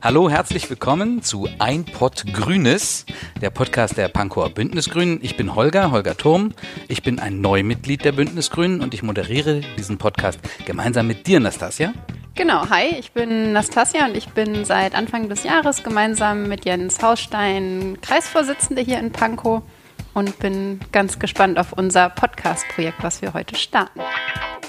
Hallo, herzlich willkommen zu Ein Pott Grünes, der Podcast der Pankower Bündnisgrünen. Ich bin Holger, Holger Turm. Ich bin ein Neumitglied der Bündnisgrünen und ich moderiere diesen Podcast gemeinsam mit dir, Nastasia. Genau, hi, ich bin Nastasia und ich bin seit Anfang des Jahres gemeinsam mit Jens Hausstein Kreisvorsitzende hier in Pankow und bin ganz gespannt auf unser Podcast-Projekt, was wir heute starten.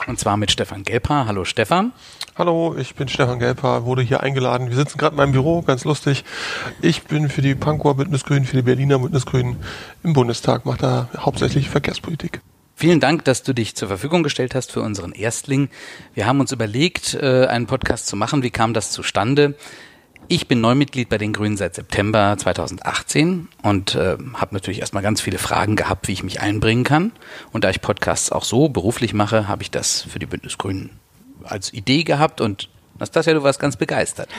Und zwar mit Stefan Gelper. Hallo Stefan. Hallo, ich bin Stefan Gelper, wurde hier eingeladen. Wir sitzen gerade in meinem Büro, ganz lustig. Ich bin für die Pankower Bündnisgrünen, für die Berliner Bündnisgrünen im Bundestag, mache da hauptsächlich Verkehrspolitik. Vielen Dank, dass du dich zur Verfügung gestellt hast für unseren Erstling. Wir haben uns überlegt, äh, einen Podcast zu machen. Wie kam das zustande? Ich bin Neumitglied bei den Grünen seit September 2018 und äh, habe natürlich erstmal ganz viele Fragen gehabt, wie ich mich einbringen kann. Und da ich Podcasts auch so beruflich mache, habe ich das für die Bündnisgrünen als Idee gehabt und Nastasia, du warst ganz begeistert.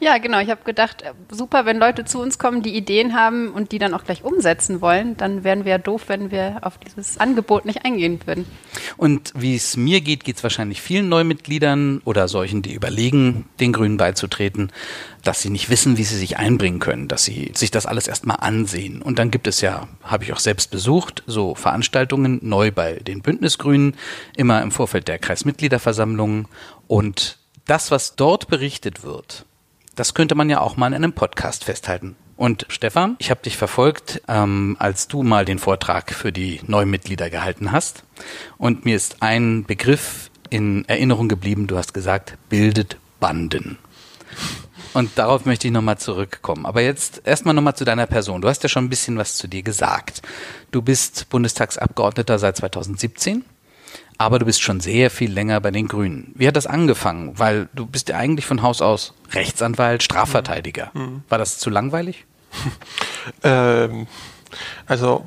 Ja, genau. Ich habe gedacht, äh, super, wenn Leute zu uns kommen, die Ideen haben und die dann auch gleich umsetzen wollen, dann wären wir ja doof, wenn wir auf dieses Angebot nicht eingehen würden. Und wie es mir geht, geht es wahrscheinlich vielen Neumitgliedern oder solchen, die überlegen, den Grünen beizutreten, dass sie nicht wissen, wie sie sich einbringen können, dass sie sich das alles erstmal ansehen. Und dann gibt es ja, habe ich auch selbst besucht, so Veranstaltungen neu bei den Bündnisgrünen, immer im Vorfeld der Kreismitgliederversammlungen und das, was dort berichtet wird, das könnte man ja auch mal in einem Podcast festhalten. Und Stefan, ich habe dich verfolgt, ähm, als du mal den Vortrag für die Neumitglieder gehalten hast. Und mir ist ein Begriff in Erinnerung geblieben. Du hast gesagt, bildet Banden. Und darauf möchte ich nochmal zurückkommen. Aber jetzt erstmal nochmal zu deiner Person. Du hast ja schon ein bisschen was zu dir gesagt. Du bist Bundestagsabgeordneter seit 2017 aber du bist schon sehr viel länger bei den Grünen. Wie hat das angefangen? Weil du bist ja eigentlich von Haus aus Rechtsanwalt, Strafverteidiger. Mhm. mhm. War das zu langweilig? ähm, also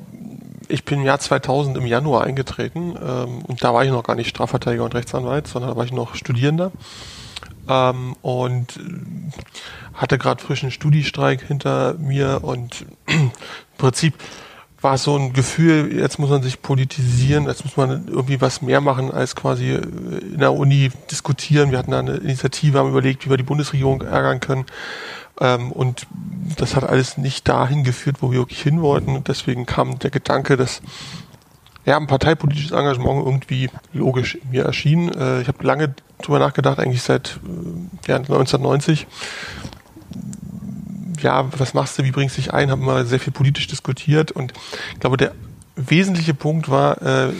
ich bin im Jahr 2000 im Januar eingetreten ähm, und da war ich noch gar nicht Strafverteidiger und Rechtsanwalt, sondern da war ich noch Studierender ähm, und hatte gerade frischen Studiestreik hinter mir und im Prinzip war so ein Gefühl, jetzt muss man sich politisieren, jetzt muss man irgendwie was mehr machen als quasi in der Uni diskutieren. Wir hatten da eine Initiative, haben überlegt, wie wir die Bundesregierung ärgern können. Ähm, und das hat alles nicht dahin geführt, wo wir wirklich hin wollten. Und deswegen kam der Gedanke, dass ja, ein parteipolitisches Engagement irgendwie logisch mir erschien. Äh, ich habe lange drüber nachgedacht, eigentlich seit äh, ja, 1990 ja, was machst du, wie bringst du dich ein, haben wir sehr viel politisch diskutiert. Und ich glaube, der wesentliche Punkt war, äh,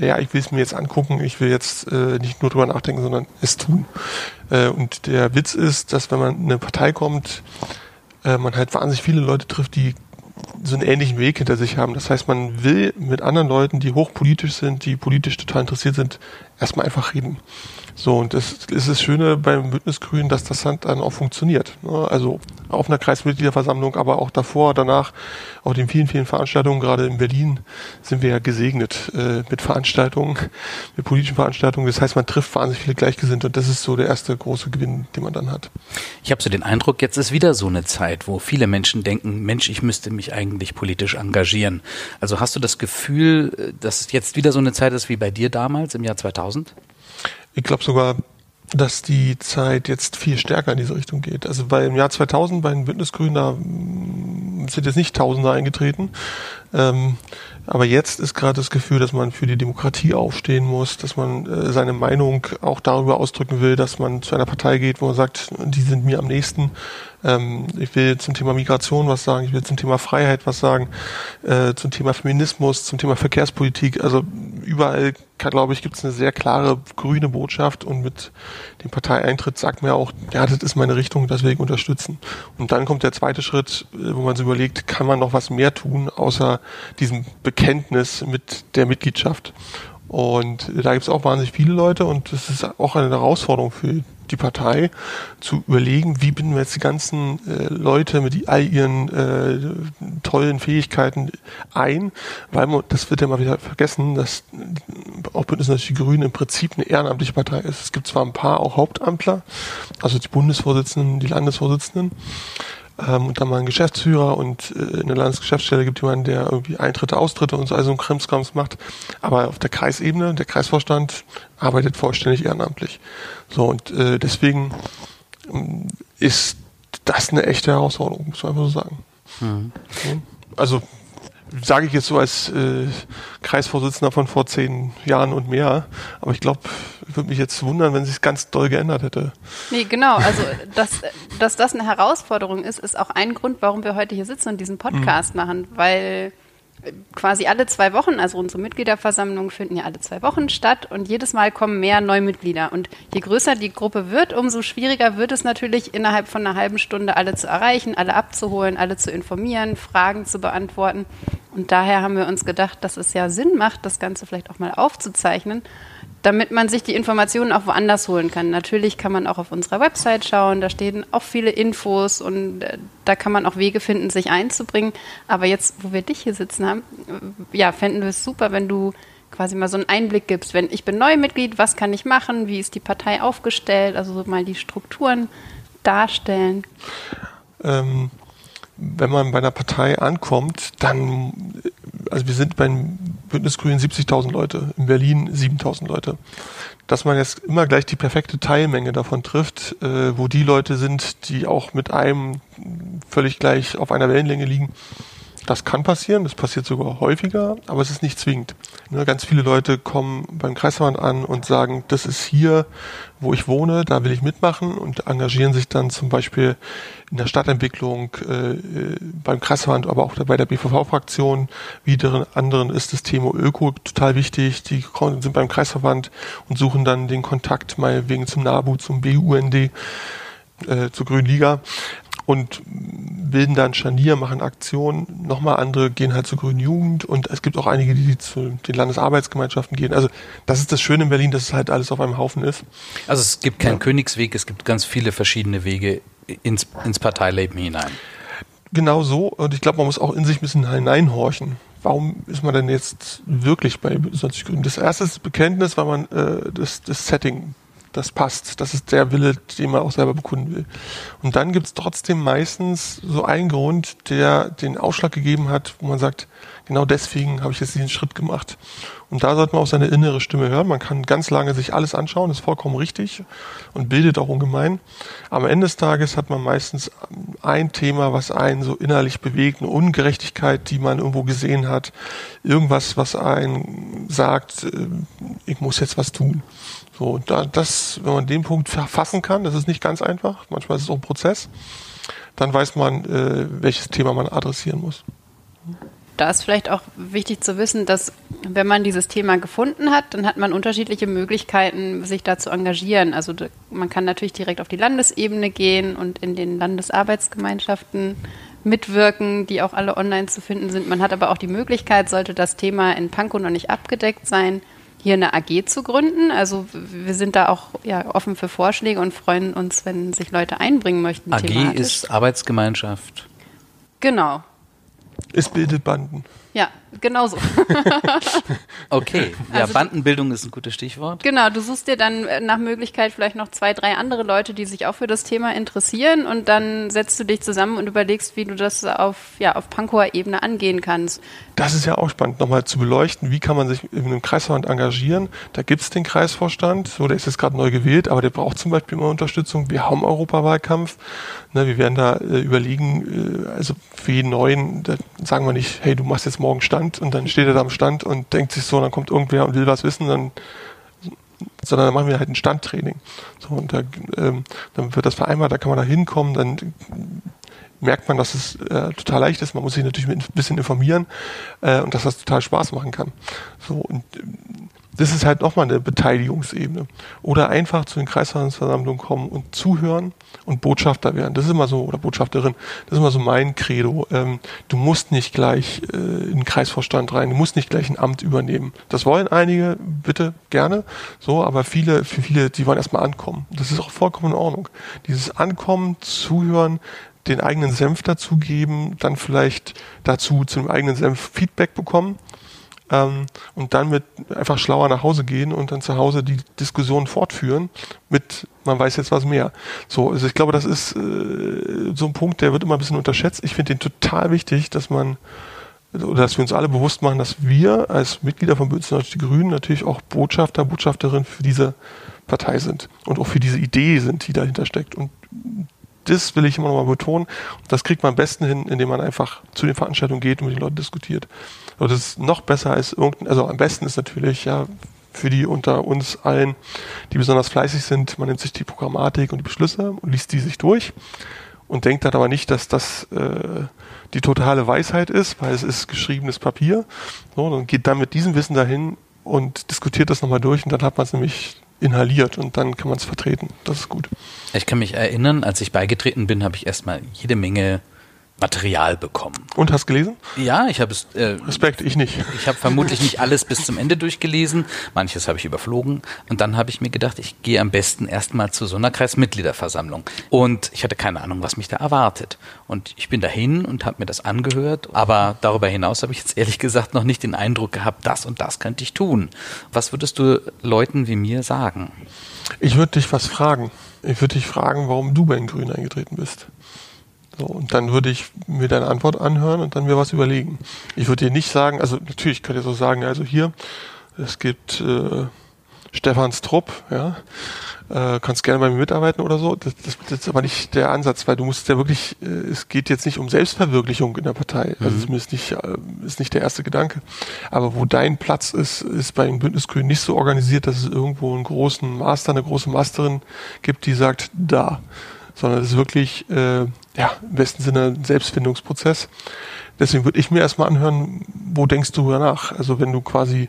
ja, ich will es mir jetzt angucken, ich will jetzt äh, nicht nur drüber nachdenken, sondern es tun. Äh, und der Witz ist, dass wenn man in eine Partei kommt, äh, man halt wahnsinnig viele Leute trifft, die so einen ähnlichen Weg hinter sich haben. Das heißt, man will mit anderen Leuten, die hochpolitisch sind, die politisch total interessiert sind, erstmal einfach reden. So, und das ist das Schöne beim Bündnisgrün, dass das dann auch funktioniert. Ne? Also auf einer Kreismitgliederversammlung, aber auch davor, danach, auf den vielen, vielen Veranstaltungen, gerade in Berlin, sind wir ja gesegnet äh, mit Veranstaltungen, mit politischen Veranstaltungen. Das heißt, man trifft wahnsinnig viele Gleichgesinnte und das ist so der erste große Gewinn, den man dann hat. Ich habe so den Eindruck, jetzt ist wieder so eine Zeit, wo viele Menschen denken, Mensch, ich müsste mich eigentlich politisch engagieren. Also hast du das Gefühl, dass es jetzt wieder so eine Zeit ist wie bei dir damals im Jahr 2000? Ich glaube sogar, dass die Zeit jetzt viel stärker in diese Richtung geht. Also bei im Jahr 2000 bei den Bündnisgrünen, da mm, sind jetzt nicht Tausende eingetreten. Ähm, aber jetzt ist gerade das Gefühl, dass man für die Demokratie aufstehen muss, dass man äh, seine Meinung auch darüber ausdrücken will, dass man zu einer Partei geht, wo man sagt, die sind mir am nächsten ähm, ich will zum Thema Migration was sagen, ich will zum Thema Freiheit was sagen, äh, zum Thema Feminismus, zum Thema Verkehrspolitik. Also überall, glaube ich, gibt es eine sehr klare grüne Botschaft und mit dem Parteieintritt sagt ja auch, ja, das ist meine Richtung, ich unterstützen. Und dann kommt der zweite Schritt, äh, wo man sich überlegt, kann man noch was mehr tun, außer diesem Bekenntnis mit der Mitgliedschaft. Und da gibt es auch wahnsinnig viele Leute und das ist auch eine Herausforderung für die Partei zu überlegen, wie binden wir jetzt die ganzen äh, Leute mit all ihren äh, tollen Fähigkeiten ein, weil man, das wird ja mal wieder vergessen, dass auch Bündnis natürlich die Grünen im Prinzip eine ehrenamtliche Partei ist. Es gibt zwar ein paar auch Hauptamtler, also die Bundesvorsitzenden, die Landesvorsitzenden, ähm, und dann mal einen Geschäftsführer und äh, in der Landesgeschäftsstelle gibt jemanden, der irgendwie Eintritte, Austritte und so also ein Krimskrams macht. Aber auf der Kreisebene, der Kreisvorstand arbeitet vollständig ehrenamtlich. So und äh, deswegen ähm, ist das eine echte Herausforderung, muss man einfach so sagen. Mhm. Also sage ich jetzt so als äh, Kreisvorsitzender von vor zehn Jahren und mehr. Aber ich glaube, ich würde mich jetzt wundern, wenn sich ganz doll geändert hätte. Nee, genau. Also, dass, dass das eine Herausforderung ist, ist auch ein Grund, warum wir heute hier sitzen und diesen Podcast mhm. machen, weil quasi alle zwei Wochen, also unsere Mitgliederversammlungen finden ja alle zwei Wochen statt und jedes Mal kommen mehr Neumitglieder. Und je größer die Gruppe wird, umso schwieriger wird es natürlich, innerhalb von einer halben Stunde alle zu erreichen, alle abzuholen, alle zu informieren, Fragen zu beantworten. Und daher haben wir uns gedacht, dass es ja Sinn macht, das Ganze vielleicht auch mal aufzuzeichnen damit man sich die Informationen auch woanders holen kann. Natürlich kann man auch auf unserer Website schauen, da stehen auch viele Infos und äh, da kann man auch Wege finden, sich einzubringen. Aber jetzt, wo wir dich hier sitzen haben, äh, ja, fänden wir es super, wenn du quasi mal so einen Einblick gibst. Wenn ich bin Neumitglied, was kann ich machen? Wie ist die Partei aufgestellt? Also so mal die Strukturen darstellen. Ähm, wenn man bei einer Partei ankommt, dann, also wir sind beim Bündnis Grün 70.000 Leute, in Berlin 7.000 Leute. Dass man jetzt immer gleich die perfekte Teilmenge davon trifft, äh, wo die Leute sind, die auch mit einem völlig gleich auf einer Wellenlänge liegen, das kann passieren, das passiert sogar häufiger, aber es ist nicht zwingend. Ne, ganz viele Leute kommen beim Kreisverband an und sagen, das ist hier, wo ich wohne, da will ich mitmachen und engagieren sich dann zum Beispiel in der Stadtentwicklung, äh, beim Kreisverband, aber auch bei der BVV-Fraktion. Wieder anderen ist das Thema Öko total wichtig. Die sind beim Kreisverband und suchen dann den Kontakt mal wegen zum NABU, zum BUND, äh, zur Grünen Liga und bilden dann Scharnier, machen Aktionen. Nochmal andere gehen halt zur Grünen Jugend und es gibt auch einige, die zu den Landesarbeitsgemeinschaften gehen. Also das ist das Schöne in Berlin, dass es halt alles auf einem Haufen ist. Also es gibt keinen ja. Königsweg, es gibt ganz viele verschiedene Wege ins, ins Parteileben hinein. Genau so und ich glaube, man muss auch in sich ein bisschen hineinhorchen. Warum ist man denn jetzt wirklich bei 20 Grünen? Das erste ist das Bekenntnis, weil man äh, das, das Setting das passt. Das ist der Wille, den man auch selber bekunden will. Und dann gibt es trotzdem meistens so einen Grund, der den Ausschlag gegeben hat, wo man sagt, genau deswegen habe ich jetzt diesen Schritt gemacht. Und da sollte man auch seine innere Stimme hören. Man kann ganz lange sich alles anschauen, ist vollkommen richtig und bildet auch ungemein. Am Ende des Tages hat man meistens ein Thema, was einen so innerlich bewegt, eine Ungerechtigkeit, die man irgendwo gesehen hat, irgendwas, was einen sagt, äh, ich muss jetzt was tun. So, da, das, wenn man den Punkt verfassen kann, das ist nicht ganz einfach, manchmal ist es auch ein Prozess, dann weiß man, äh, welches Thema man adressieren muss. Da ist vielleicht auch wichtig zu wissen, dass wenn man dieses Thema gefunden hat, dann hat man unterschiedliche Möglichkeiten, sich da zu engagieren. Also man kann natürlich direkt auf die Landesebene gehen und in den Landesarbeitsgemeinschaften mitwirken, die auch alle online zu finden sind. Man hat aber auch die Möglichkeit, sollte das Thema in Pankow noch nicht abgedeckt sein, hier eine AG zu gründen. Also wir sind da auch ja, offen für Vorschläge und freuen uns, wenn sich Leute einbringen möchten. AG thematisch. ist Arbeitsgemeinschaft. Genau. Es bildet Banden. Ja, genau so. okay, ja, also Bandenbildung ist ein gutes Stichwort. Genau, du suchst dir dann äh, nach Möglichkeit vielleicht noch zwei, drei andere Leute, die sich auch für das Thema interessieren und dann setzt du dich zusammen und überlegst, wie du das auf, ja, auf Pankower Ebene angehen kannst. Das ist ja auch spannend, nochmal zu beleuchten, wie kann man sich in einem Kreisverband engagieren. Da gibt es den Kreisvorstand, so der ist jetzt gerade neu gewählt, aber der braucht zum Beispiel immer Unterstützung. Wir haben Europawahlkampf, ne, wir werden da äh, überlegen, äh, also für jeden Neuen, da sagen wir nicht, hey, du machst jetzt morgen Stand und dann steht er da am Stand und denkt sich so, dann kommt irgendwer und will was wissen, dann sondern dann machen wir halt ein Standtraining. So, und da, ähm, dann wird das vereinbart, da kann man da hinkommen, dann merkt man, dass es äh, total leicht ist. Man muss sich natürlich ein bisschen informieren äh, und dass das total Spaß machen kann. So, und das ist halt nochmal eine Beteiligungsebene. Oder einfach zu den Kreisversammlungen kommen und zuhören und Botschafter werden. Das ist immer so, oder Botschafterin, das ist immer so mein Credo. Ähm, du musst nicht gleich äh, in den Kreisvorstand rein, du musst nicht gleich ein Amt übernehmen. Das wollen einige, bitte, gerne, so, aber viele, für viele, die wollen erstmal ankommen. Das ist auch vollkommen in Ordnung. Dieses Ankommen, Zuhören, den eigenen Senf dazugeben, dann vielleicht dazu zu dem eigenen Senf Feedback bekommen ähm, und dann mit einfach schlauer nach Hause gehen und dann zu Hause die Diskussion fortführen mit, man weiß jetzt was mehr. So, also ich glaube, das ist äh, so ein Punkt, der wird immer ein bisschen unterschätzt. Ich finde den total wichtig, dass man oder dass wir uns alle bewusst machen, dass wir als Mitglieder von Bündnis die Grünen natürlich auch Botschafter, Botschafterin für diese Partei sind und auch für diese Idee sind, die dahinter steckt. Und das will ich immer noch mal betonen. Das kriegt man am besten hin, indem man einfach zu den Veranstaltungen geht und mit den Leuten diskutiert. Und das ist noch besser als irgendein, also am besten ist natürlich, ja, für die unter uns allen, die besonders fleißig sind, man nimmt sich die Programmatik und die Beschlüsse und liest die sich durch und denkt dann aber nicht, dass das äh, die totale Weisheit ist, weil es ist geschriebenes Papier. So, dann geht dann mit diesem Wissen dahin und diskutiert das nochmal durch und dann hat man es nämlich inhaliert und dann kann man es vertreten. Das ist gut. Ich kann mich erinnern, als ich beigetreten bin, habe ich erstmal jede Menge Material bekommen. Und hast gelesen? Ja, ich habe es. Äh, Respekt, ich nicht. Ich habe vermutlich nicht alles bis zum Ende durchgelesen. Manches habe ich überflogen. Und dann habe ich mir gedacht, ich gehe am besten erstmal zu so einer Kreismitgliederversammlung. Und ich hatte keine Ahnung, was mich da erwartet. Und ich bin dahin und habe mir das angehört. Aber darüber hinaus habe ich jetzt ehrlich gesagt noch nicht den Eindruck gehabt, das und das könnte ich tun. Was würdest du Leuten wie mir sagen? Ich würde dich was fragen. Ich würde dich fragen, warum du bei den Grünen eingetreten bist. So, und dann würde ich mir deine Antwort anhören und dann mir was überlegen. Ich würde dir nicht sagen, also natürlich könnt ihr so sagen, also hier, es gibt äh, Stefans Trupp, ja, äh, kannst gerne bei mir mitarbeiten oder so. Das, das, das ist aber nicht der Ansatz, weil du musst ja wirklich, äh, es geht jetzt nicht um Selbstverwirklichung in der Partei. Also mhm. zumindest nicht, äh, ist nicht der erste Gedanke. Aber wo dein Platz ist, ist bei den Bündnisgrünen nicht so organisiert, dass es irgendwo einen großen Master, eine große Masterin gibt, die sagt, da sondern es ist wirklich, äh, ja, im besten Sinne ein Selbstfindungsprozess. Deswegen würde ich mir erstmal anhören, wo denkst du danach? Also wenn du quasi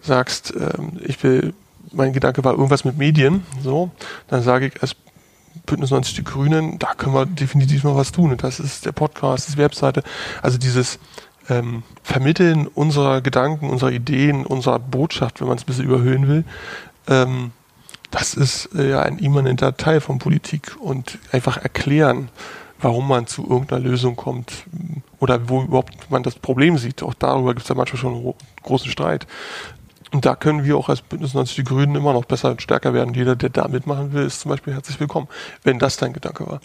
sagst, ähm, ich will, mein Gedanke war irgendwas mit Medien, so, dann sage ich als Bündnis 90 Die Grünen, da können wir definitiv noch was tun. Und das ist der Podcast, das ist die Webseite. Also dieses ähm, Vermitteln unserer Gedanken, unserer Ideen, unserer Botschaft, wenn man es ein bisschen überhöhen will, ähm, das ist äh, ja ein immanenter Teil von Politik und einfach erklären, warum man zu irgendeiner Lösung kommt oder wo überhaupt man das Problem sieht. Auch darüber gibt es ja manchmal schon einen großen Streit. Und da können wir auch als Bündnis 90 Die Grünen immer noch besser und stärker werden. Jeder, der da mitmachen will, ist zum Beispiel herzlich willkommen, wenn das dein Gedanke war.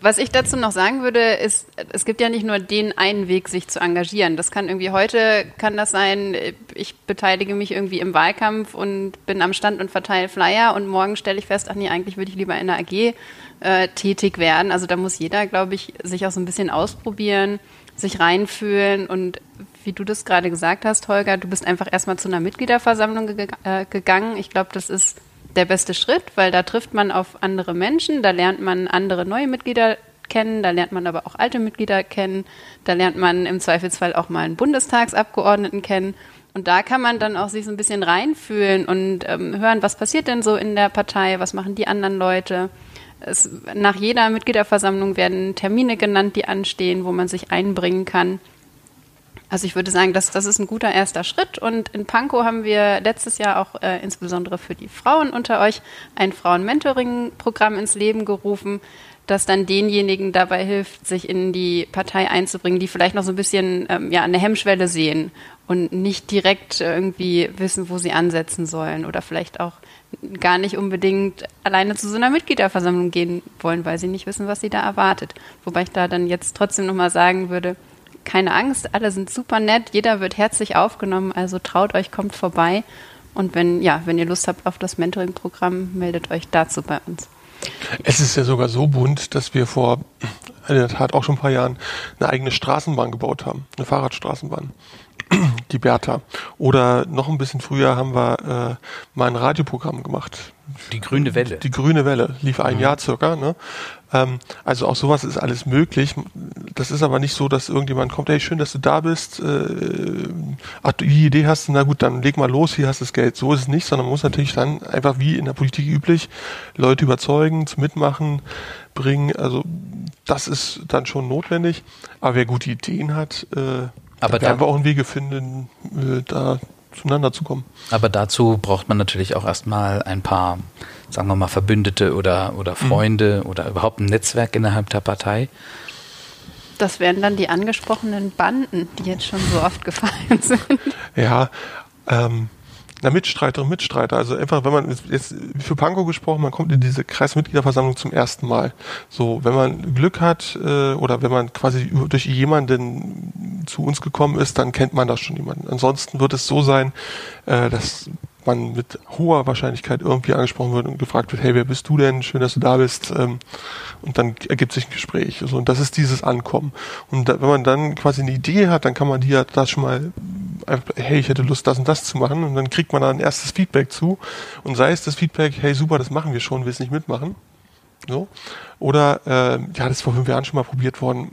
Was ich dazu noch sagen würde, ist, es gibt ja nicht nur den einen Weg, sich zu engagieren. Das kann irgendwie heute, kann das sein, ich beteilige mich irgendwie im Wahlkampf und bin am Stand und verteile Flyer und morgen stelle ich fest, ach nee, eigentlich würde ich lieber in der AG äh, tätig werden. Also da muss jeder, glaube ich, sich auch so ein bisschen ausprobieren, sich reinfühlen und wie du das gerade gesagt hast, Holger, du bist einfach erstmal zu einer Mitgliederversammlung ge äh, gegangen. Ich glaube, das ist der beste Schritt, weil da trifft man auf andere Menschen, da lernt man andere neue Mitglieder kennen, da lernt man aber auch alte Mitglieder kennen, da lernt man im Zweifelsfall auch mal einen Bundestagsabgeordneten kennen. Und da kann man dann auch sich so ein bisschen reinfühlen und ähm, hören, was passiert denn so in der Partei, was machen die anderen Leute. Es, nach jeder Mitgliederversammlung werden Termine genannt, die anstehen, wo man sich einbringen kann. Also ich würde sagen, das, das ist ein guter erster Schritt. Und in Pankow haben wir letztes Jahr auch äh, insbesondere für die Frauen unter euch ein Frauen-Mentoring-Programm ins Leben gerufen, das dann denjenigen dabei hilft, sich in die Partei einzubringen, die vielleicht noch so ein bisschen ähm, ja, eine Hemmschwelle sehen und nicht direkt irgendwie wissen, wo sie ansetzen sollen oder vielleicht auch gar nicht unbedingt alleine zu so einer Mitgliederversammlung gehen wollen, weil sie nicht wissen, was sie da erwartet. Wobei ich da dann jetzt trotzdem nochmal sagen würde, keine Angst, alle sind super nett, jeder wird herzlich aufgenommen, also traut euch, kommt vorbei. Und wenn, ja, wenn ihr Lust habt auf das Mentoring-Programm, meldet euch dazu bei uns. Es ist ja sogar so bunt, dass wir vor in der Tat auch schon ein paar Jahren eine eigene Straßenbahn gebaut haben, eine Fahrradstraßenbahn. Die Bertha. Oder noch ein bisschen früher haben wir äh, mal ein Radioprogramm gemacht. Die grüne Welle. Die grüne Welle lief ein mhm. Jahr circa. Ne? Ähm, also auch sowas ist alles möglich. Das ist aber nicht so, dass irgendjemand kommt, hey, schön, dass du da bist. Äh, ach, du die Idee hast, na gut, dann leg mal los, hier hast du das Geld. So ist es nicht, sondern man muss natürlich dann einfach wie in der Politik üblich Leute überzeugen, zum Mitmachen bringen. Also das ist dann schon notwendig. Aber wer gute Ideen hat, äh, aber werden wir auch einen Wege finden, äh, da zueinander zu kommen. Aber dazu braucht man natürlich auch erstmal ein paar sagen wir mal, Verbündete oder, oder. Freunde mhm. oder überhaupt ein Netzwerk innerhalb der Partei? Das wären dann die angesprochenen Banden, die jetzt schon so oft gefallen sind. Ja, ähm, na, Mitstreiter und Mitstreiter. Also einfach, wenn man jetzt für Pankow gesprochen, man kommt in diese Kreismitgliederversammlung zum ersten Mal. So, wenn man Glück hat äh, oder wenn man quasi durch jemanden zu uns gekommen ist, dann kennt man da schon jemanden. Ansonsten wird es so sein, äh, dass man mit hoher Wahrscheinlichkeit irgendwie angesprochen wird und gefragt wird, hey, wer bist du denn? Schön, dass du da bist. Ähm, und dann ergibt sich ein Gespräch. So, und das ist dieses Ankommen. Und wenn man dann quasi eine Idee hat, dann kann man die ja das schon mal, hey, ich hätte Lust, das und das zu machen. Und dann kriegt man da ein erstes Feedback zu. Und sei es das Feedback, hey, super, das machen wir schon, willst nicht mitmachen? So. Oder, äh, ja, das ist vor fünf Jahren schon mal probiert worden.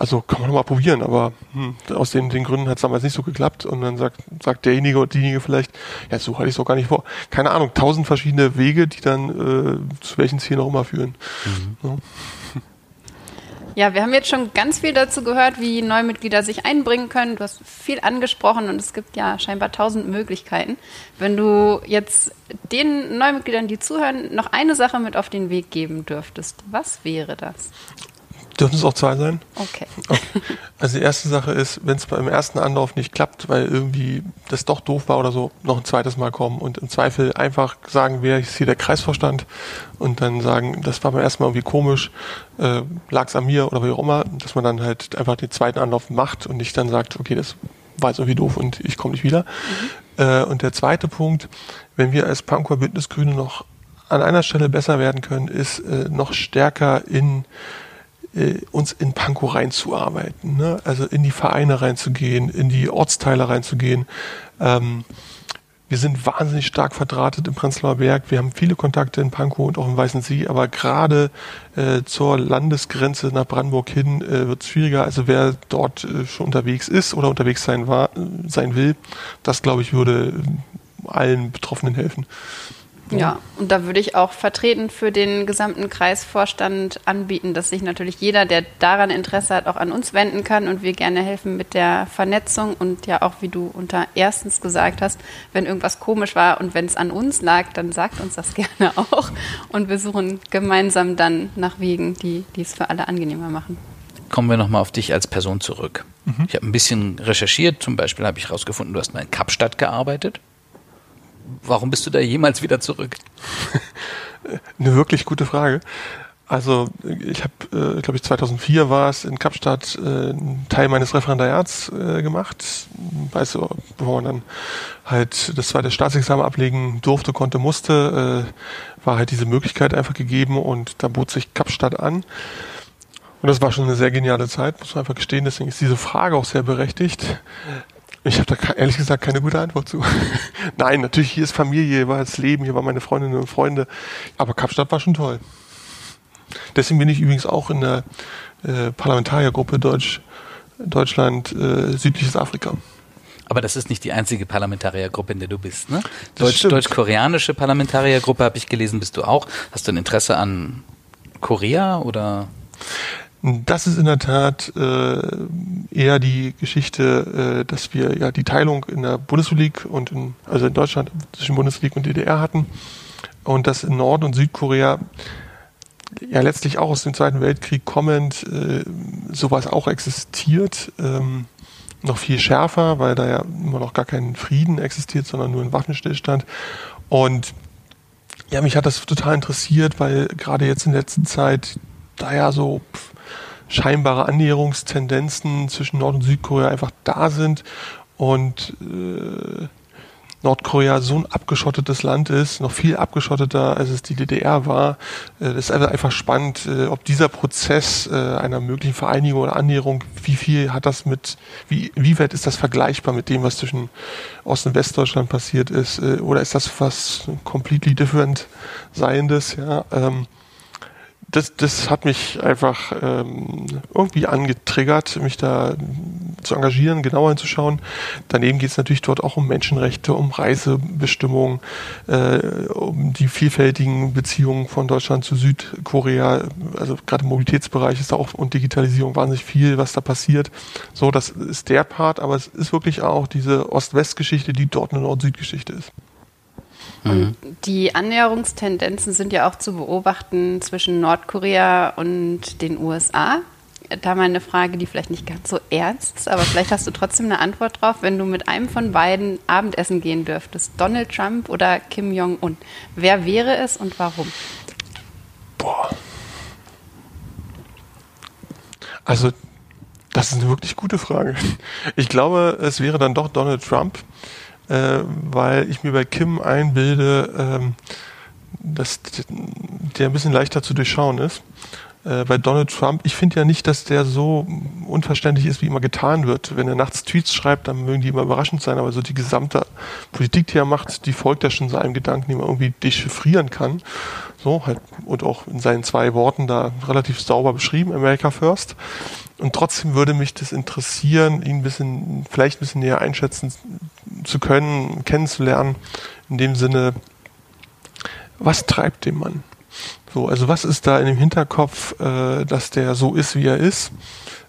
Also kann man noch mal probieren, aber hm, aus den, den Gründen hat es damals nicht so geklappt und dann sagt, sagt derjenige oder diejenige vielleicht, ja, so hatte ich es doch gar nicht vor. Keine Ahnung, tausend verschiedene Wege, die dann äh, zu welchen Zielen auch immer führen. Mhm. Ja. Ja, wir haben jetzt schon ganz viel dazu gehört, wie Neumitglieder sich einbringen können. Du hast viel angesprochen und es gibt ja scheinbar tausend Möglichkeiten. Wenn du jetzt den Neumitgliedern, die zuhören, noch eine Sache mit auf den Weg geben dürftest, was wäre das? Dürfen es auch zwei sein? Okay. okay. Also die erste Sache ist, wenn es beim ersten Anlauf nicht klappt, weil irgendwie das doch doof war oder so, noch ein zweites Mal kommen und im Zweifel einfach sagen, wer ist hier der Kreisvorstand und dann sagen, das war beim ersten Mal irgendwie komisch, äh, lag es an mir oder wie auch immer, dass man dann halt einfach den zweiten Anlauf macht und nicht dann sagt, okay, das war jetzt irgendwie doof und ich komme nicht wieder. Mhm. Äh, und der zweite Punkt, wenn wir als Pankower Bündnisgrüne noch an einer Stelle besser werden können, ist äh, noch stärker in äh, uns in Pankow reinzuarbeiten, ne? also in die Vereine reinzugehen, in die Ortsteile reinzugehen. Ähm, wir sind wahnsinnig stark verdrahtet im Prenzlauer Berg. Wir haben viele Kontakte in Pankow und auch im Weißen See, aber gerade äh, zur Landesgrenze nach Brandenburg hin äh, wird es schwieriger. Also wer dort äh, schon unterwegs ist oder unterwegs sein, war, sein will, das glaube ich würde allen Betroffenen helfen. Ja, und da würde ich auch vertreten für den gesamten Kreisvorstand anbieten, dass sich natürlich jeder, der daran Interesse hat, auch an uns wenden kann und wir gerne helfen mit der Vernetzung und ja auch, wie du unter erstens gesagt hast, wenn irgendwas komisch war und wenn es an uns lag, dann sagt uns das gerne auch und wir suchen gemeinsam dann nach Wegen, die, die es für alle angenehmer machen. Kommen wir nochmal auf dich als Person zurück. Mhm. Ich habe ein bisschen recherchiert, zum Beispiel habe ich herausgefunden, du hast mal in Kapstadt gearbeitet warum bist du da jemals wieder zurück? Eine wirklich gute Frage. Also ich habe, äh, glaube ich, 2004 war es in Kapstadt äh, einen Teil meines Referendariats äh, gemacht. Weißt du, bevor man dann halt das zweite Staatsexamen ablegen durfte, konnte, musste, äh, war halt diese Möglichkeit einfach gegeben und da bot sich Kapstadt an. Und das war schon eine sehr geniale Zeit, muss man einfach gestehen. Deswegen ist diese Frage auch sehr berechtigt. Ich habe da ehrlich gesagt keine gute Antwort zu. Nein, natürlich, hier ist Familie, hier war das Leben, hier waren meine Freundinnen und Freunde. Aber Kapstadt war schon toll. Deswegen bin ich übrigens auch in der äh, Parlamentariergruppe Deutsch, Deutschland, äh, südliches Afrika. Aber das ist nicht die einzige Parlamentariergruppe, in der du bist, ne? Deutsch, Deutsch-koreanische Parlamentariergruppe habe ich gelesen, bist du auch. Hast du ein Interesse an Korea oder? Das ist in der Tat äh, eher die Geschichte, äh, dass wir ja die Teilung in der Bundesrepublik und in, also in Deutschland zwischen Bundesrepublik und DDR hatten und dass in Nord- und Südkorea ja letztlich auch aus dem Zweiten Weltkrieg kommend äh, sowas auch existiert. Ähm, noch viel schärfer, weil da ja immer noch gar kein Frieden existiert, sondern nur ein Waffenstillstand. Und ja, mich hat das total interessiert, weil gerade jetzt in letzter Zeit da ja so scheinbare Annäherungstendenzen zwischen Nord- und Südkorea einfach da sind und äh, Nordkorea so ein abgeschottetes Land ist, noch viel abgeschotteter, als es die DDR war. Äh, das ist einfach spannend, äh, ob dieser Prozess äh, einer möglichen Vereinigung oder Annäherung, wie viel hat das mit, wie, wie weit ist das vergleichbar mit dem, was zwischen Ost- und Westdeutschland passiert ist, oder ist das was completely different Seiendes, ja. Ähm, das, das hat mich einfach ähm, irgendwie angetriggert, mich da zu engagieren, genauer hinzuschauen. Daneben geht es natürlich dort auch um Menschenrechte, um Reisebestimmungen, äh, um die vielfältigen Beziehungen von Deutschland zu Südkorea. Also gerade im Mobilitätsbereich ist da auch und Digitalisierung wahnsinnig viel, was da passiert. So, das ist der Part, aber es ist wirklich auch diese Ost-West-Geschichte, die dort eine Nord-Süd-Geschichte ist. Und die Annäherungstendenzen sind ja auch zu beobachten zwischen Nordkorea und den USA. Da mal eine Frage, die vielleicht nicht ganz so ernst ist, aber vielleicht hast du trotzdem eine Antwort drauf. Wenn du mit einem von beiden Abendessen gehen dürftest, Donald Trump oder Kim Jong-un, wer wäre es und warum? Boah. Also, das ist eine wirklich gute Frage. Ich glaube, es wäre dann doch Donald Trump äh, weil ich mir bei Kim einbilde, ähm, dass der ein bisschen leichter zu durchschauen ist. Äh, bei Donald Trump, ich finde ja nicht, dass der so unverständlich ist, wie immer getan wird. Wenn er nachts Tweets schreibt, dann mögen die immer überraschend sein, aber so die gesamte Politik, die er macht, die folgt ja schon seinem Gedanken, die man irgendwie dechiffrieren kann. So, halt, und auch in seinen zwei Worten da relativ sauber beschrieben, America First. Und trotzdem würde mich das interessieren, ihn ein bisschen, vielleicht ein bisschen näher einschätzen zu können, kennenzulernen, in dem Sinne, was treibt den Mann? So, also was ist da in dem Hinterkopf, äh, dass der so ist, wie er ist?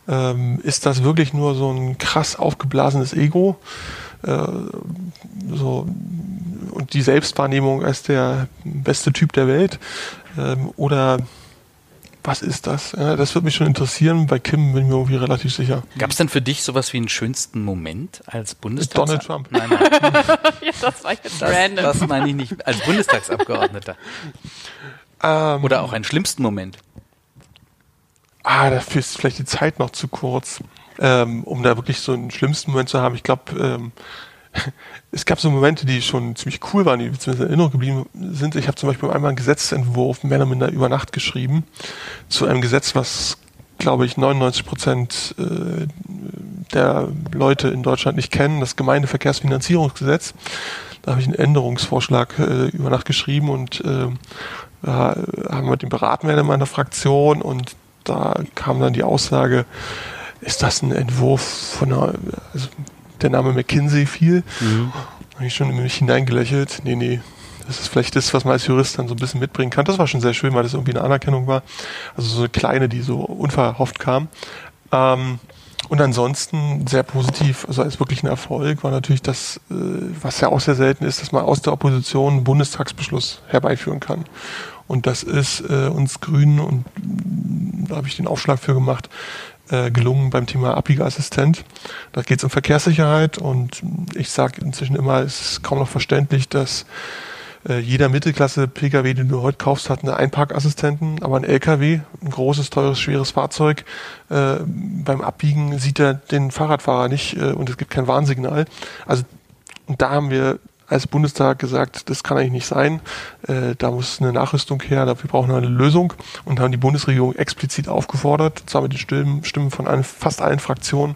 Ähm, ist das wirklich nur so ein krass aufgeblasenes Ego? Äh, so, und die Selbstwahrnehmung als der beste Typ der Welt? Ähm, oder was ist das? Ja, das würde mich schon interessieren. Bei Kim bin ich mir irgendwie relativ sicher. Gab es denn für dich sowas wie einen schönsten Moment als Bundestags... Donald Trump. Nein, nein. ja, das war jetzt Das, random. das meine ich nicht. Als Bundestagsabgeordneter. Ähm, Oder auch einen schlimmsten Moment. Ah, dafür ist vielleicht die Zeit noch zu kurz, ähm, um da wirklich so einen schlimmsten Moment zu haben. Ich glaube, ähm, es gab so Momente, die schon ziemlich cool waren, die zumindest in Erinnerung geblieben sind. Ich habe zum Beispiel einmal einen Gesetzentwurf mehr oder minder über Nacht geschrieben zu einem Gesetz, was, glaube ich, 99 Prozent äh, der Leute in Deutschland nicht kennen, das Gemeindeverkehrsfinanzierungsgesetz. Da habe ich einen Änderungsvorschlag äh, über Nacht geschrieben und äh, haben wir den beraten werden in meiner Fraktion und da kam dann die Aussage, ist das ein Entwurf von einer, also der Name McKinsey fiel. Mhm. habe ich schon in mich hineingelächelt. Nee, nee, das ist vielleicht das, was man als Jurist dann so ein bisschen mitbringen kann. Das war schon sehr schön, weil das irgendwie eine Anerkennung war. Also so eine kleine, die so unverhofft kam. Ähm, und ansonsten sehr positiv, also als wirklich ein Erfolg war natürlich das, äh, was ja auch sehr selten ist, dass man aus der Opposition einen Bundestagsbeschluss herbeiführen kann. Und das ist äh, uns Grünen, und da habe ich den Aufschlag für gemacht, äh, gelungen beim Thema Abbiegeassistent. Da geht es um Verkehrssicherheit und ich sage inzwischen immer, es ist kaum noch verständlich, dass äh, jeder Mittelklasse-Pkw, den du heute kaufst, hat einen Einparkassistenten, aber ein LKW, ein großes, teures, schweres Fahrzeug, äh, beim Abbiegen sieht er den Fahrradfahrer nicht äh, und es gibt kein Warnsignal. Also und da haben wir als Bundestag gesagt, das kann eigentlich nicht sein. Äh, da muss eine Nachrüstung her, dafür brauchen wir eine Lösung und haben die Bundesregierung explizit aufgefordert, zwar mit den Stimmen, Stimmen von allen, fast allen Fraktionen,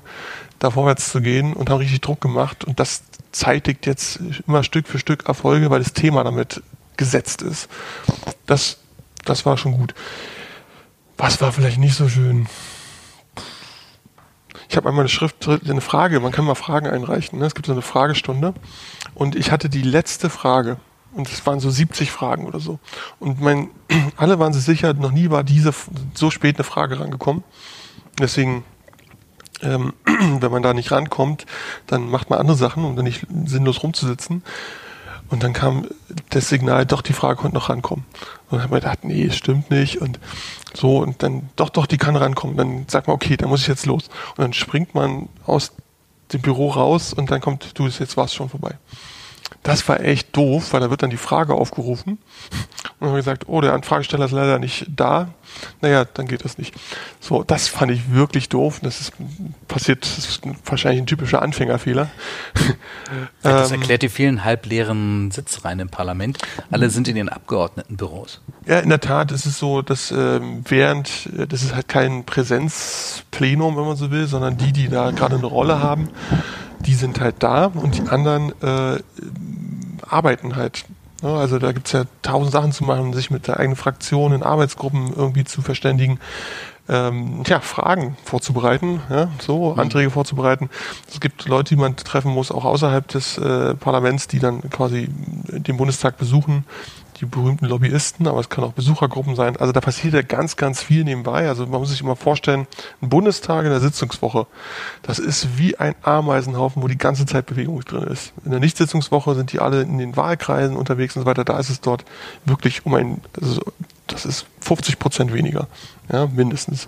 da vorwärts zu gehen und haben richtig Druck gemacht. Und das zeitigt jetzt immer Stück für Stück Erfolge, weil das Thema damit gesetzt ist. Das, das war schon gut. Was war vielleicht nicht so schön? Ich habe einmal eine Schrift, eine Frage, man kann mal Fragen einreichen. Ne? Es gibt so eine Fragestunde. Und ich hatte die letzte Frage. Und es waren so 70 Fragen oder so. Und mein, alle waren sich sicher, noch nie war diese so spät eine Frage rangekommen. Deswegen, ähm, wenn man da nicht rankommt, dann macht man andere Sachen, um dann nicht sinnlos rumzusitzen. Und dann kam das Signal, doch, die Frage konnte noch rankommen. Und dann hat man gedacht, nee, stimmt nicht. Und so, und dann, doch, doch, die kann rankommen. Dann sagt man, okay, dann muss ich jetzt los. Und dann springt man aus dem Büro raus und dann kommt, du, jetzt war es schon vorbei. Das war echt doof, weil da wird dann die Frage aufgerufen. Und dann haben wir gesagt, oh, der Anfragesteller ist leider nicht da. Naja, dann geht das nicht. So, das fand ich wirklich doof. Das ist passiert, das ist wahrscheinlich ein typischer Anfängerfehler. Das erklärt die vielen halbleeren Sitzreihen im Parlament. Alle sind in ihren Abgeordnetenbüros. Ja, in der Tat ist es so, dass ähm, während, das ist halt kein Präsenzplenum, wenn man so will, sondern die, die da gerade eine Rolle haben, die sind halt da und die anderen äh, arbeiten halt. Ja, also da gibt's ja tausend Sachen zu machen, sich mit der eigenen Fraktion in Arbeitsgruppen irgendwie zu verständigen, ähm, ja, Fragen vorzubereiten, ja, so mhm. Anträge vorzubereiten. Es gibt Leute, die man treffen muss, auch außerhalb des äh, Parlaments, die dann quasi den Bundestag besuchen, die berühmten Lobbyisten, aber es kann auch Besuchergruppen sein. Also da passiert ja ganz, ganz viel nebenbei. Also man muss sich immer vorstellen, ein Bundestag in der Sitzungswoche, das ist wie ein Ameisenhaufen, wo die ganze Zeit Bewegung drin ist. In der Nichtsitzungswoche sind die alle in den Wahlkreisen unterwegs und so weiter. Da ist es dort wirklich um ein, also das ist 50 Prozent weniger, ja, mindestens.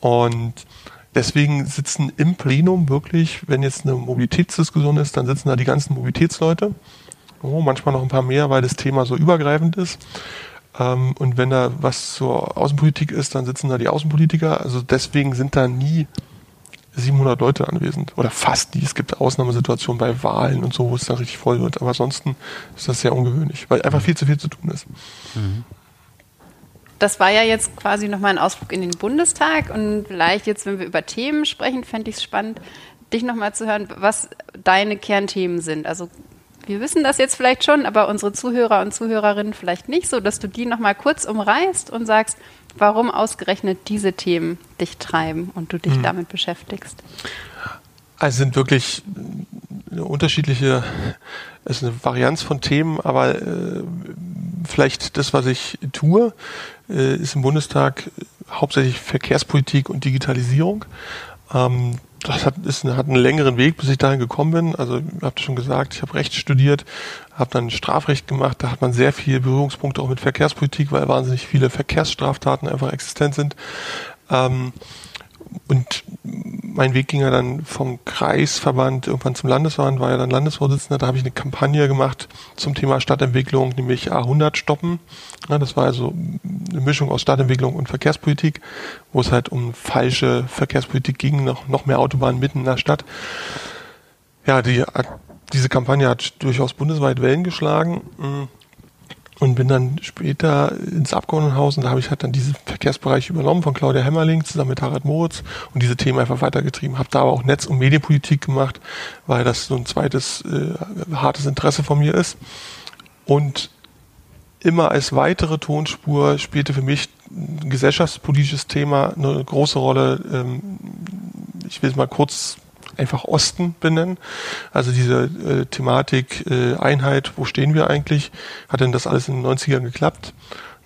Und deswegen sitzen im Plenum wirklich, wenn jetzt eine Mobilitätsdiskussion ist, dann sitzen da die ganzen Mobilitätsleute oh, manchmal noch ein paar mehr, weil das Thema so übergreifend ist. Ähm, und wenn da was zur Außenpolitik ist, dann sitzen da die Außenpolitiker. Also deswegen sind da nie 700 Leute anwesend oder fast die. Es gibt Ausnahmesituationen bei Wahlen und so, wo es dann richtig voll wird. Aber ansonsten ist das sehr ungewöhnlich, weil einfach viel zu viel zu tun ist. Mhm. Das war ja jetzt quasi nochmal ein Ausflug in den Bundestag und vielleicht jetzt, wenn wir über Themen sprechen, fände ich es spannend, dich nochmal zu hören, was deine Kernthemen sind. Also wir wissen das jetzt vielleicht schon, aber unsere Zuhörer und Zuhörerinnen vielleicht nicht, so dass du die nochmal kurz umreißt und sagst, warum ausgerechnet diese Themen dich treiben und du dich mhm. damit beschäftigst. Also sind wirklich eine unterschiedliche, es ist eine Varianz von Themen, aber äh, vielleicht das, was ich tue, äh, ist im Bundestag hauptsächlich Verkehrspolitik und Digitalisierung. Ähm, das hat, ist, hat einen längeren Weg, bis ich dahin gekommen bin. Also, ich habe schon gesagt, ich habe Recht studiert, habe dann Strafrecht gemacht. Da hat man sehr viele Berührungspunkte auch mit Verkehrspolitik, weil wahnsinnig viele Verkehrsstraftaten einfach existent sind. Ähm, und mein Weg ging ja dann vom Kreisverband irgendwann zum Landesverband, war ja dann Landesvorsitzender. Da habe ich eine Kampagne gemacht zum Thema Stadtentwicklung, nämlich A100 stoppen. Ja, das war also eine Mischung aus Stadtentwicklung und Verkehrspolitik, wo es halt um falsche Verkehrspolitik ging, noch, noch mehr Autobahnen mitten in der Stadt. Ja, die, diese Kampagne hat durchaus bundesweit Wellen geschlagen und bin dann später ins Abgeordnetenhaus und da habe ich halt dann diesen Verkehrsbereich übernommen von Claudia Hemmerling zusammen mit Harald Moritz und diese Themen einfach weitergetrieben. Habe da aber auch Netz- und Medienpolitik gemacht, weil das so ein zweites äh, hartes Interesse von mir ist. Und immer als weitere Tonspur spielte für mich ein gesellschaftspolitisches Thema eine große Rolle. Ähm, ich will es mal kurz einfach Osten benennen. Also diese äh, Thematik äh, Einheit, wo stehen wir eigentlich? Hat denn das alles in den 90ern geklappt?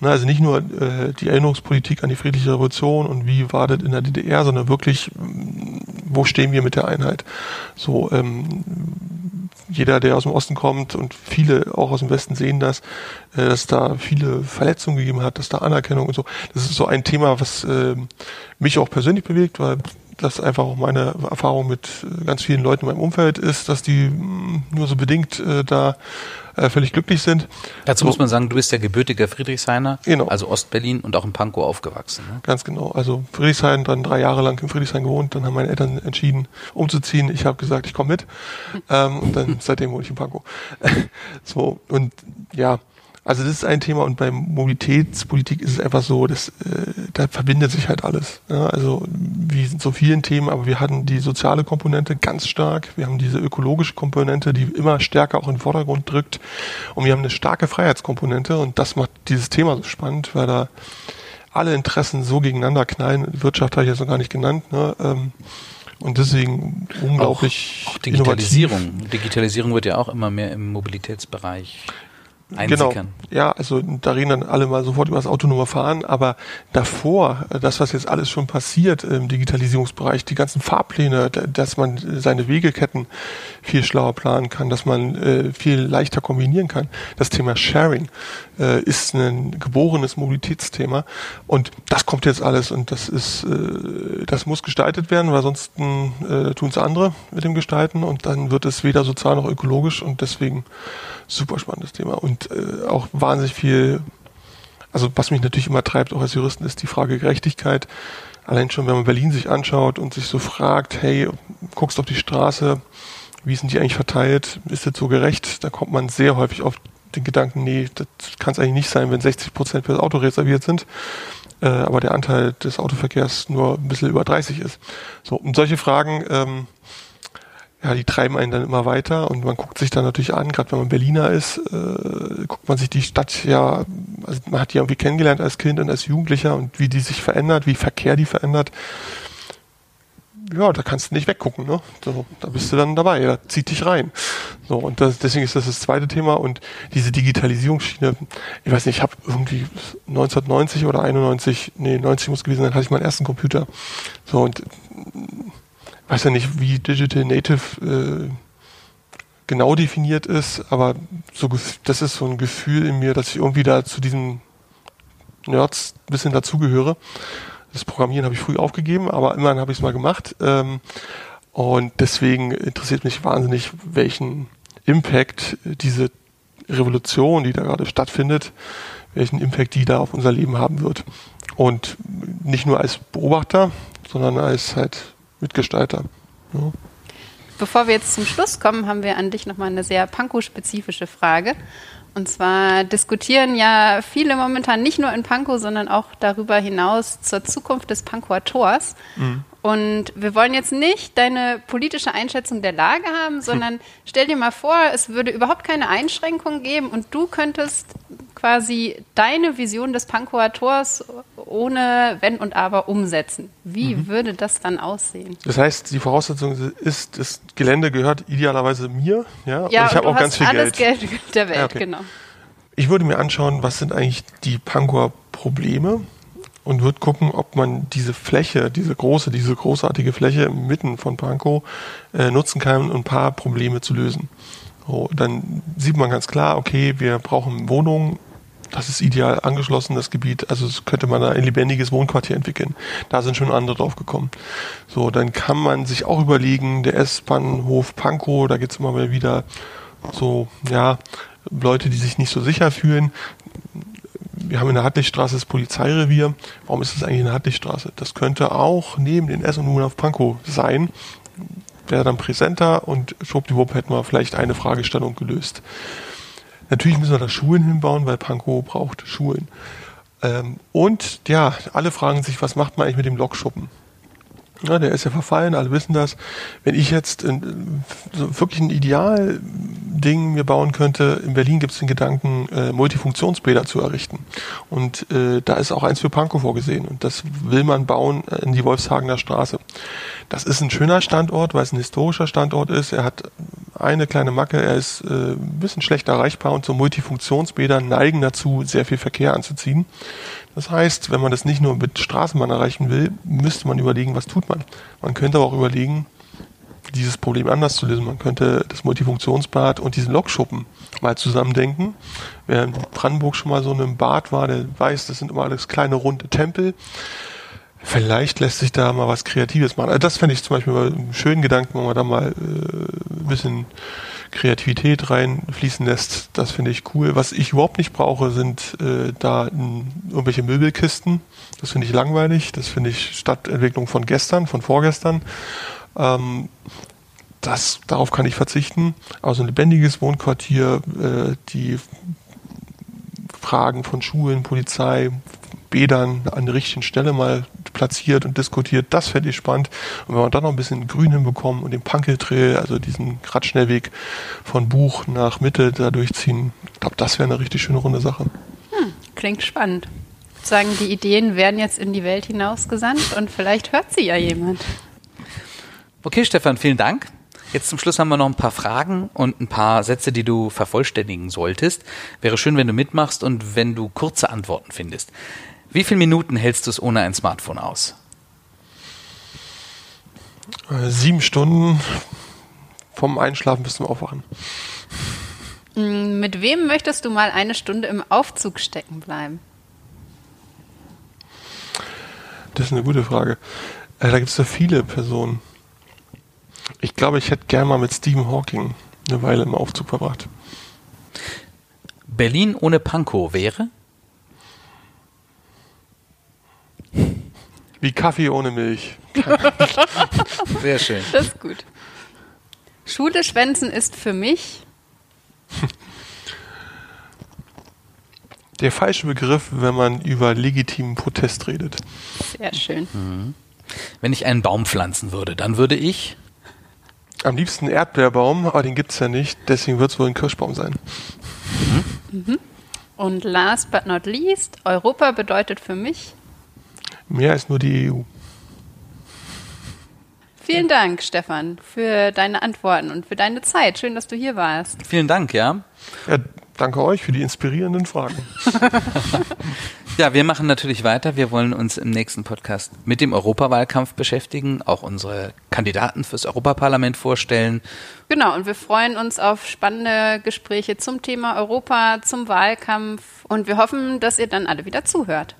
Na, also nicht nur äh, die Erinnerungspolitik an die friedliche Revolution und wie war das in der DDR, sondern wirklich, wo stehen wir mit der Einheit? So, ähm, jeder, der aus dem Osten kommt und viele auch aus dem Westen sehen das, äh, dass da viele Verletzungen gegeben hat, dass da Anerkennung und so. Das ist so ein Thema, was äh, mich auch persönlich bewegt, weil das einfach auch meine Erfahrung mit äh, ganz vielen Leuten in meinem Umfeld ist, dass die mm, nur so bedingt äh, da äh, völlig glücklich sind. Dazu so. muss man sagen, du bist ja gebürtiger Friedrichshainer, genau. also Ostberlin und auch in Pankow aufgewachsen. Ne? Ganz genau. Also Friedrichshain, dann drei Jahre lang in Friedrichshain gewohnt, dann haben meine Eltern entschieden, umzuziehen. Ich habe gesagt, ich komme mit. Ähm, und dann seitdem wohne ich in Pankow. so, und ja, also das ist ein Thema und bei Mobilitätspolitik ist es einfach so, dass äh, da verbindet sich halt alles. Ja, also wie in so vielen Themen, aber wir hatten die soziale Komponente ganz stark, wir haben diese ökologische Komponente, die immer stärker auch in den Vordergrund drückt und wir haben eine starke Freiheitskomponente und das macht dieses Thema so spannend, weil da alle Interessen so gegeneinander knallen. Wirtschaft habe ich jetzt noch gar nicht genannt. Ne? Ähm, und deswegen unglaublich auch, auch Digitalisierung. Innovativ. Digitalisierung wird ja auch immer mehr im Mobilitätsbereich einsickern. Genau. Ja, also da reden dann alle mal sofort über das autonome Fahren, aber davor, das, was jetzt alles schon passiert im Digitalisierungsbereich, die ganzen Fahrpläne, dass man seine Wegeketten viel schlauer planen kann, dass man äh, viel leichter kombinieren kann. Das Thema Sharing äh, ist ein geborenes Mobilitätsthema und das kommt jetzt alles und das ist, äh, das muss gestaltet werden, weil sonst äh, tun es andere mit dem Gestalten und dann wird es weder sozial noch ökologisch und deswegen super spannendes Thema und äh, auch wahnsinnig viel, also was mich natürlich immer treibt, auch als Juristen, ist die Frage Gerechtigkeit. Allein schon, wenn man Berlin sich anschaut und sich so fragt, hey, guckst auf die Straße, wie sind die eigentlich verteilt, ist das so gerecht? Da kommt man sehr häufig auf den Gedanken, nee, das kann es eigentlich nicht sein, wenn 60 Prozent für das Auto reserviert sind, äh, aber der Anteil des Autoverkehrs nur ein bisschen über 30 ist. So, und solche Fragen ähm, ja, die treiben einen dann immer weiter und man guckt sich dann natürlich an, gerade wenn man Berliner ist, äh, guckt man sich die Stadt ja, also man hat die irgendwie kennengelernt als Kind und als Jugendlicher und wie die sich verändert, wie Verkehr die verändert. Ja, da kannst du nicht weggucken, ne? So, da bist du dann dabei, da zieht dich rein. So, und das, deswegen ist das das zweite Thema und diese Digitalisierungsschiene, ich weiß nicht, ich habe irgendwie 1990 oder 91, nee, 90 muss gewesen sein, hatte ich meinen ersten Computer. So, und weiß ja nicht, wie Digital Native äh, genau definiert ist, aber so das ist so ein Gefühl in mir, dass ich irgendwie da zu diesen Nerds ein bisschen dazugehöre. Das Programmieren habe ich früh aufgegeben, aber immerhin habe ich es mal gemacht. Ähm, und deswegen interessiert mich wahnsinnig, welchen Impact diese Revolution, die da gerade stattfindet, welchen Impact die da auf unser Leben haben wird. Und nicht nur als Beobachter, sondern als halt Mitgestalter. Ja. Bevor wir jetzt zum Schluss kommen, haben wir an dich nochmal eine sehr Pankow-spezifische Frage. Und zwar diskutieren ja viele momentan nicht nur in Pankow, sondern auch darüber hinaus zur Zukunft des Pankower Tors. Mhm. Und wir wollen jetzt nicht deine politische Einschätzung der Lage haben, sondern stell dir mal vor, es würde überhaupt keine Einschränkungen geben und du könntest quasi deine Vision des Pankower Tors ohne Wenn und Aber umsetzen. Wie mhm. würde das dann aussehen? Das heißt, die Voraussetzung ist, das Gelände gehört idealerweise mir, ja, ja und ich habe auch ganz viel alles Geld. Geld der Welt, ja, okay. genau. Ich würde mir anschauen, was sind eigentlich die Pankower Probleme und würde gucken, ob man diese Fläche, diese große, diese großartige Fläche mitten von Pankow äh, nutzen kann, um ein paar Probleme zu lösen. So, dann sieht man ganz klar, okay, wir brauchen Wohnungen, das ist ideal angeschlossen, das Gebiet, also könnte man da ein lebendiges Wohnquartier entwickeln. Da sind schon andere drauf gekommen. So, dann kann man sich auch überlegen, der S-Bahnhof Pankow, da gibt es immer wieder so, ja, Leute, die sich nicht so sicher fühlen wir haben in der Hartlichstraße das Polizeirevier. Warum ist das eigentlich in der Hartlichstraße? Das könnte auch neben den S- und auf Pankow sein. Wäre dann präsenter und schwuppdiwupp hätten wir vielleicht eine Fragestellung gelöst. Natürlich müssen wir da Schulen hinbauen, weil Pankow braucht Schulen. Ähm, und ja, alle fragen sich, was macht man eigentlich mit dem Lokschuppen? Ja, der ist ja verfallen, alle wissen das. Wenn ich jetzt in, so wirklich ein Idealding mir bauen könnte, in Berlin gibt es den Gedanken, äh, Multifunktionsbäder zu errichten. Und äh, da ist auch eins für Pankow vorgesehen. Und das will man bauen in die Wolfshagener Straße. Das ist ein schöner Standort, weil es ein historischer Standort ist. Er hat eine kleine Macke, er ist äh, ein bisschen schlecht erreichbar und so Multifunktionsbäder neigen dazu, sehr viel Verkehr anzuziehen. Das heißt, wenn man das nicht nur mit Straßenbahn erreichen will, müsste man überlegen, was tut man. Man könnte aber auch überlegen, dieses Problem anders zu lösen. Man könnte das Multifunktionsbad und diesen Lokschuppen mal zusammendenken. Wer in Brandenburg schon mal so in einem Bad war, der weiß, das sind immer alles kleine runde Tempel. Vielleicht lässt sich da mal was Kreatives machen. Also das fände ich zum Beispiel mal einen schönen Gedanken, wenn man da mal äh, ein bisschen Kreativität reinfließen lässt. Das finde ich cool. Was ich überhaupt nicht brauche, sind äh, da in, irgendwelche Möbelkisten. Das finde ich langweilig. Das finde ich Stadtentwicklung von gestern, von vorgestern. Ähm, das, darauf kann ich verzichten. Also ein lebendiges Wohnquartier, äh, die Fragen von Schulen, Polizei, Bädern an der richtigen Stelle mal platziert und diskutiert. Das fände ich spannend. Und wenn wir dann noch ein bisschen Grün hinbekommen und den Punkeltrail, also diesen Radschnellweg von Buch nach Mitte da durchziehen, ich glaube, das wäre eine richtig schöne runde Sache. Hm, klingt spannend. Ich würde sagen, die Ideen werden jetzt in die Welt hinausgesandt und vielleicht hört sie ja jemand. Okay, Stefan, vielen Dank. Jetzt zum Schluss haben wir noch ein paar Fragen und ein paar Sätze, die du vervollständigen solltest. Wäre schön, wenn du mitmachst und wenn du kurze Antworten findest. Wie viele Minuten hältst du es ohne ein Smartphone aus? Äh, sieben Stunden vom Einschlafen bis zum Aufwachen. Mm, mit wem möchtest du mal eine Stunde im Aufzug stecken bleiben? Das ist eine gute Frage. Äh, da gibt es so viele Personen. Ich glaube, ich hätte gerne mal mit Stephen Hawking eine Weile im Aufzug verbracht. Berlin ohne Pankow wäre? Wie Kaffee ohne Milch. Sehr schön. Das ist gut. Schule schwänzen ist für mich. Der falsche Begriff, wenn man über legitimen Protest redet. Sehr schön. Mhm. Wenn ich einen Baum pflanzen würde, dann würde ich. Am liebsten Erdbeerbaum, aber den gibt es ja nicht, deswegen wird es wohl ein Kirschbaum sein. Mhm. Mhm. Und last but not least, Europa bedeutet für mich. Mehr als nur die EU. Vielen Dank, Stefan, für deine Antworten und für deine Zeit. Schön, dass du hier warst. Vielen Dank, ja. ja danke euch für die inspirierenden Fragen. ja, wir machen natürlich weiter. Wir wollen uns im nächsten Podcast mit dem Europawahlkampf beschäftigen, auch unsere Kandidaten fürs Europaparlament vorstellen. Genau, und wir freuen uns auf spannende Gespräche zum Thema Europa, zum Wahlkampf und wir hoffen, dass ihr dann alle wieder zuhört.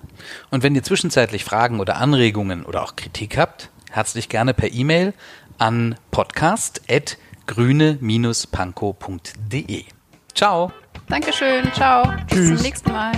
Und wenn ihr zwischenzeitlich Fragen oder Anregungen oder auch Kritik habt, herzlich gerne per E-Mail an podcast.grüne-panko.de. Ciao. Dankeschön. Ciao. Tschüss. Bis zum nächsten Mal.